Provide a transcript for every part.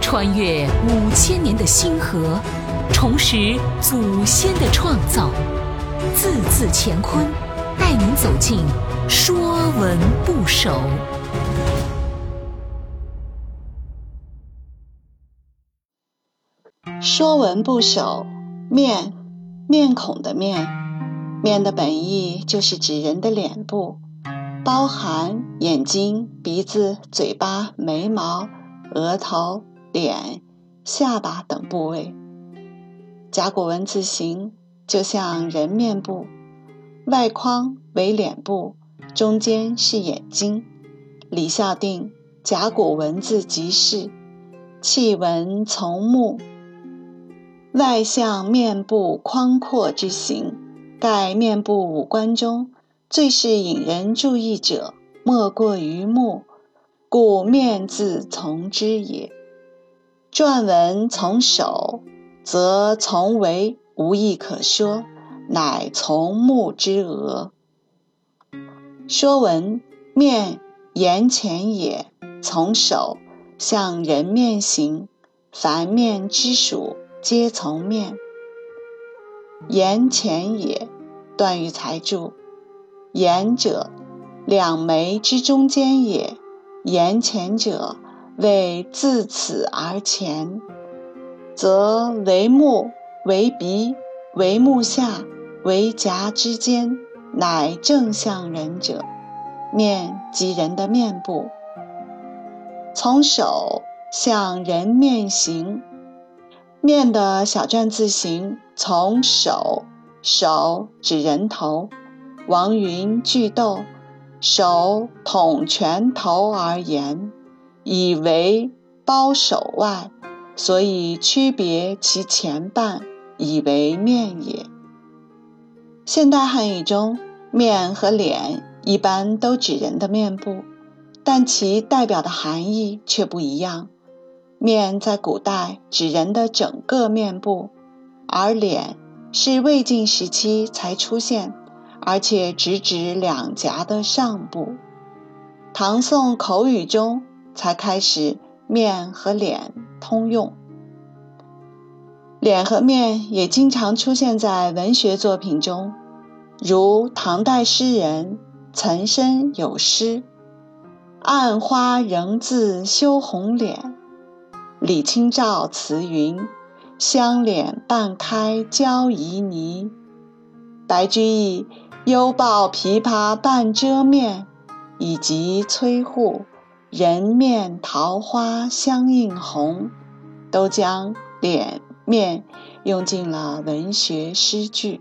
穿越五千年的星河，重拾祖先的创造，字字乾坤，带您走进《说文不首》。《说文不首》面，面孔的面，面的本意就是指人的脸部，包含眼睛、鼻子、嘴巴、眉毛、额头。脸、下巴等部位，甲骨文字形就像人面部，外框为脸部，中间是眼睛。李孝定甲骨文字集释，气文从目，外向面部宽阔之形，盖面部五官中最是引人注意者，莫过于目，故面字从之也。篆文从手，则从为无义可说，乃从目之额。说文面言前也，从手向人面形，凡面之属皆从面。言前也，段语才注：言者，两眉之中间也。言前者。为自此而前，则为目、为鼻、为目下、为颊之间，乃正向人者。面即人的面部，从手向人面形。面的小篆字形从手，手指人头。王云句斗，手统拳头而言。以为包手外，所以区别其前半，以为面也。现代汉语中，面和脸一般都指人的面部，但其代表的含义却不一样。面在古代指人的整个面部，而脸是魏晋时期才出现，而且直指两颊的上部。唐宋口语中。才开始面和脸通用，脸和面也经常出现在文学作品中，如唐代诗人岑参有诗“暗花仍自羞红脸”，李清照词云“香脸半开娇旖旎”，白居易“犹抱琵琶半遮面”，以及崔护。人面桃花相映红，都将脸面用进了文学诗句。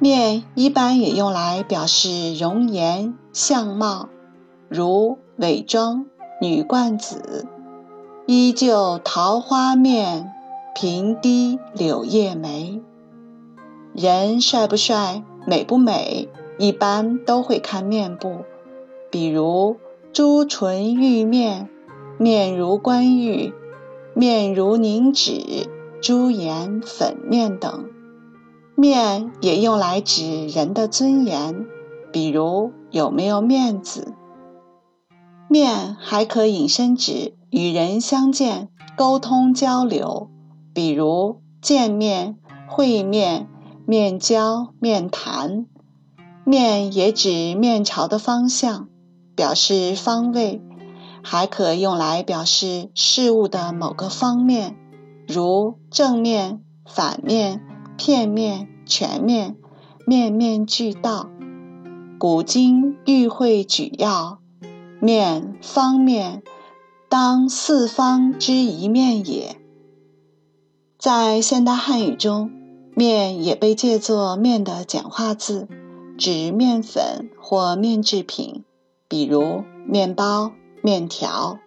面一般也用来表示容颜相貌，如伪装女冠子，依旧桃花面，平低柳叶眉。人帅不帅，美不美，一般都会看面部，比如。朱唇玉面，面如冠玉，面如凝脂，朱颜粉面等，面也用来指人的尊严，比如有没有面子。面还可引申指与人相见、沟通交流，比如见面、会面、面交、面谈。面也指面朝的方向。表示方位，还可用来表示事物的某个方面，如正面、反面、片面、全面、面面俱到。古今玉会举要，面方面，当四方之一面也。在现代汉语中，面也被借作面的简化字，指面粉或面制品。比如面包、面条，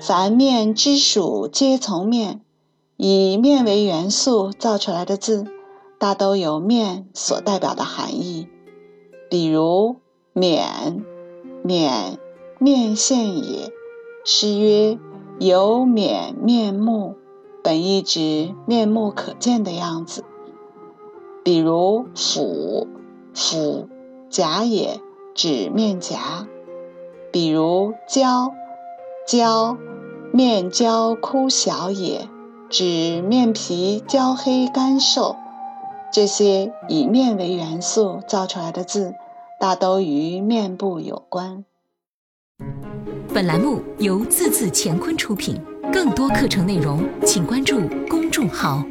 凡面之属皆从面。以面为元素造出来的字，大都有面所代表的含义。比如免，免面现也。诗曰：“有免面目”，本意指面目可见的样子。比如俯，俯甲也。指面颊，比如焦，焦，面焦枯小也，指面皮焦黑干瘦。这些以面为元素造出来的字，大都与面部有关。本栏目由字字乾坤出品，更多课程内容，请关注公众号。